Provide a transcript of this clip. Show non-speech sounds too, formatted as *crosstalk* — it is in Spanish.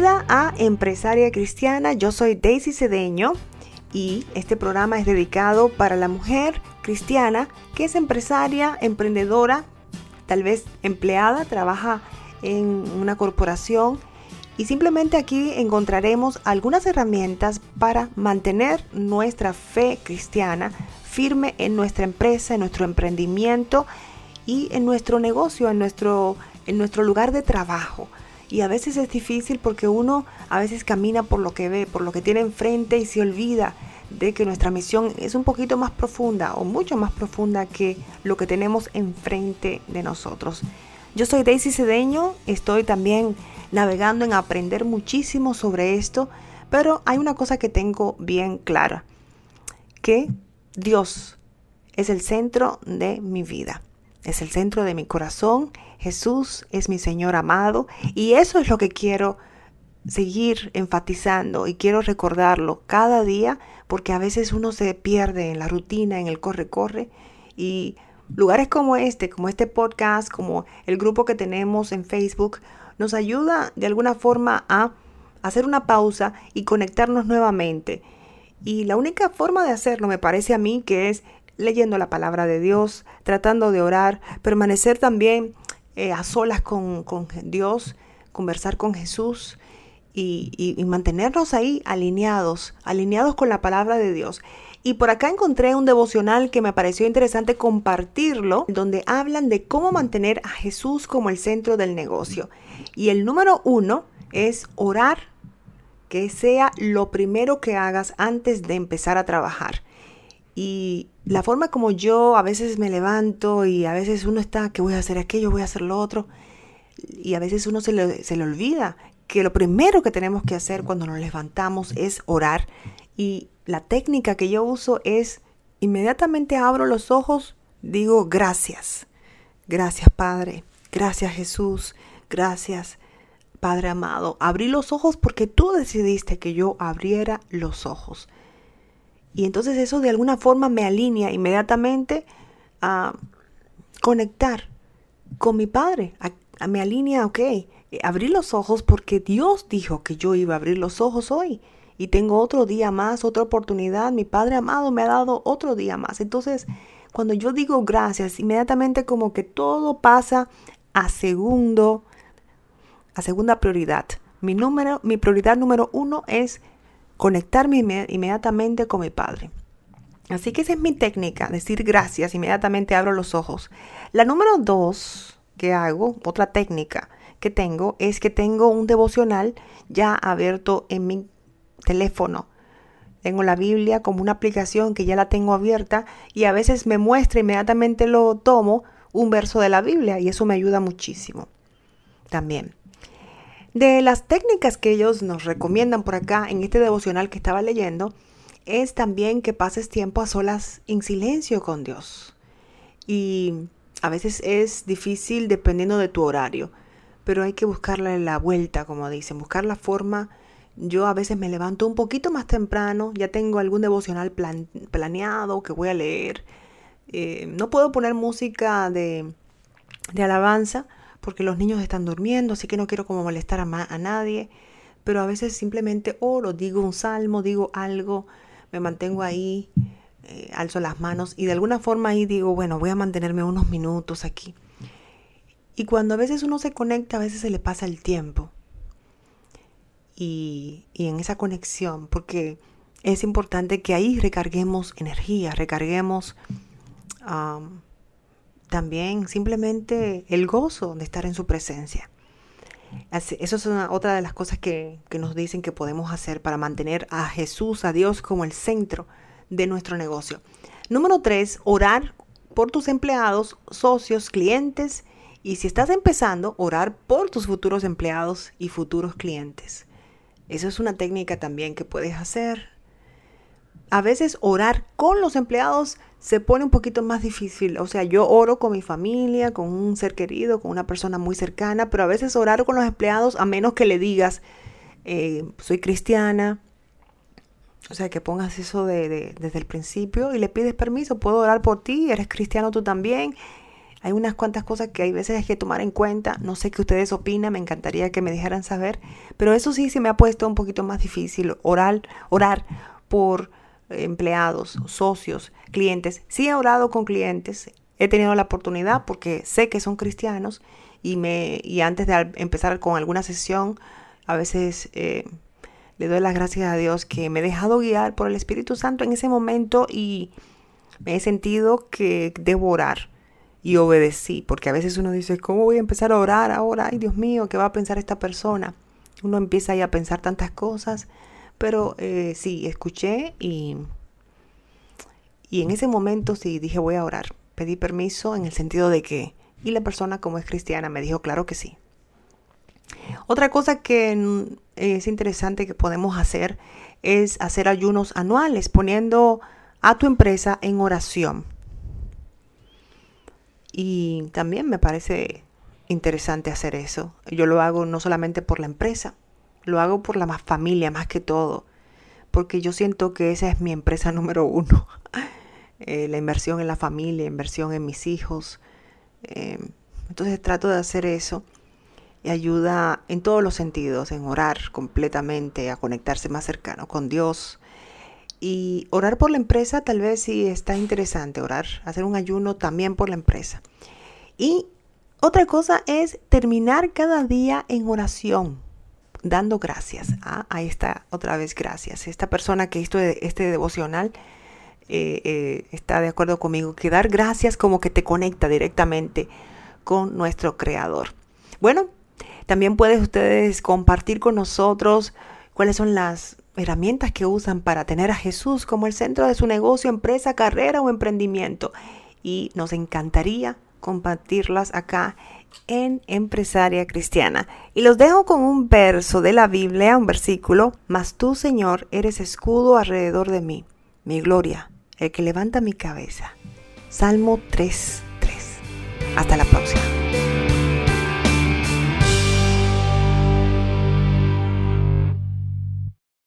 Bienvenida a Empresaria Cristiana, yo soy Daisy Cedeño y este programa es dedicado para la mujer cristiana que es empresaria, emprendedora, tal vez empleada, trabaja en una corporación y simplemente aquí encontraremos algunas herramientas para mantener nuestra fe cristiana firme en nuestra empresa, en nuestro emprendimiento y en nuestro negocio, en nuestro, en nuestro lugar de trabajo. Y a veces es difícil porque uno a veces camina por lo que ve, por lo que tiene enfrente y se olvida de que nuestra misión es un poquito más profunda o mucho más profunda que lo que tenemos enfrente de nosotros. Yo soy Daisy Cedeño, estoy también navegando en aprender muchísimo sobre esto, pero hay una cosa que tengo bien clara, que Dios es el centro de mi vida, es el centro de mi corazón, Jesús es mi Señor amado. Y eso es lo que quiero seguir enfatizando y quiero recordarlo cada día porque a veces uno se pierde en la rutina, en el corre-corre. Y lugares como este, como este podcast, como el grupo que tenemos en Facebook, nos ayuda de alguna forma a hacer una pausa y conectarnos nuevamente. Y la única forma de hacerlo me parece a mí que es leyendo la palabra de Dios, tratando de orar, permanecer también eh, a solas con, Dios, conversar con Jesús y, y mantenernos ahí alineados, alineados con la palabra de Dios. Y por acá encontré un devocional que me pareció interesante compartirlo, donde hablan de cómo mantener a Jesús como el centro del negocio. Y el número uno es orar, que sea lo primero que hagas antes de empezar a trabajar. Y la forma como yo a veces me levanto y a veces uno está, que voy a hacer aquello, voy a hacer lo otro, y a veces uno se le, se le olvida que lo primero que tenemos que hacer cuando nos levantamos es orar. Y la técnica que yo uso es, inmediatamente abro los ojos, digo gracias. Gracias Padre, gracias Jesús, gracias Padre amado. Abrí los ojos porque tú decidiste que yo abriera los ojos. Y entonces eso de alguna forma me alinea inmediatamente a conectar con mi Padre. me alinea, ok, abrí los ojos porque Dios dijo que yo iba a abrir los ojos hoy. Y tengo otro día más, otra oportunidad. Mi Padre amado me ha dado otro día más. Entonces, cuando yo digo gracias, inmediatamente como que todo pasa a segundo, a segunda prioridad. Mi número, mi prioridad número uno es conectarme inmediatamente con mi Padre. Así que esa es mi técnica, decir gracias, inmediatamente abro los ojos. La número dos que hago, otra técnica que tengo, es que tengo un devocional ya abierto en mi teléfono. Tengo la Biblia como una aplicación que ya la tengo abierta y a veces me muestra, inmediatamente lo tomo, un verso de la Biblia y eso me ayuda muchísimo también. De las técnicas que ellos nos recomiendan por acá en este devocional que estaba leyendo, es también que pases tiempo a solas en silencio con Dios. Y a veces es difícil dependiendo de tu horario, pero hay que buscarle la vuelta, como dicen, buscar la forma. Yo a veces me levanto un poquito más temprano, ya tengo algún devocional planeado que voy a leer. Eh, no puedo poner música de, de alabanza, porque los niños están durmiendo, así que no quiero como molestar a, nadie, pero a veces simplemente oro, digo un salmo, digo algo, me mantengo ahí, eh, alzo las manos y de alguna forma ahí digo, bueno, voy a mantenerme unos minutos aquí. Y cuando a veces uno se conecta, a veces se le pasa el tiempo. Y, y en esa conexión, porque es importante que ahí recarguemos energía, recarguemos también simplemente el gozo de estar en su presencia. Eso es otra de las cosas que, que nos dicen que podemos hacer para mantener a Jesús, a Dios como el centro de nuestro negocio. Número tres, orar por tus empleados, socios, clientes y si estás empezando, orar por tus futuros empleados y futuros clientes. Eso es una técnica también que puedes hacer. A veces orar con los empleados se pone un poquito más difícil. O sea, yo oro con mi familia, con un ser querido, con una persona muy cercana, pero a veces orar con los empleados, a menos que le digas, eh, soy cristiana, o sea, que pongas eso de, desde el principio y le pides permiso, puedo orar por ti, eres cristiano tú también. Hay unas cuantas cosas que hay veces hay que tomar en cuenta. No sé qué ustedes opinan, me encantaría que me dejaran saber. Pero eso sí se me ha puesto un poquito más difícil, orar, orar por empleados, socios, clientes. Sí he orado con clientes, he tenido la oportunidad porque sé que son cristianos y, me, y antes de empezar con alguna sesión, a veces eh, le doy las gracias a Dios que me he dejado guiar por el Espíritu Santo en ese momento y me he sentido que debo orar y obedecí, porque a veces uno dice, ¿cómo voy a empezar a orar ahora? Ay, Dios mío, ¿qué va a pensar esta persona? Uno empieza ahí a pensar tantas cosas, pero eh, sí, escuché y, y en ese momento sí dije, voy a orar. Pedí permiso en el sentido de que, y la persona como es cristiana me dijo, claro que sí. Otra cosa que es interesante que podemos hacer es hacer ayunos anuales, poniendo a tu empresa en oración. Y también me parece interesante hacer eso. Yo lo hago no solamente por la empresa, lo hago por la más familia más que todo, porque yo siento que esa es mi empresa *laughs* número uno. Eh, la inversión en la familia, inversión en mis hijos. Eh, entonces trato de hacer eso y ayuda en todos los sentidos, en orar completamente, a conectarse más cercano con Dios, y orar por la empresa tal vez sí está interesante, orar, hacer un ayuno también por la empresa. Y otra cosa es terminar cada día en oración, dando gracias. Ah, ahí está otra vez gracias. Esta persona que hizo este devocional eh, eh, está de acuerdo conmigo, que dar gracias como que te conecta directamente con nuestro Creador. Bueno, también pueden ustedes compartir con nosotros cuáles son las herramientas que usan para tener a Jesús como el centro de su negocio, empresa, carrera o emprendimiento. Y nos encantaría compartirlas acá en Empresaria Cristiana. Y los dejo con un verso de la Biblia, un versículo, mas tú, Señor, eres escudo alrededor de mí, mi gloria, el que levanta mi cabeza. Salmo 3.3. Hasta la próxima.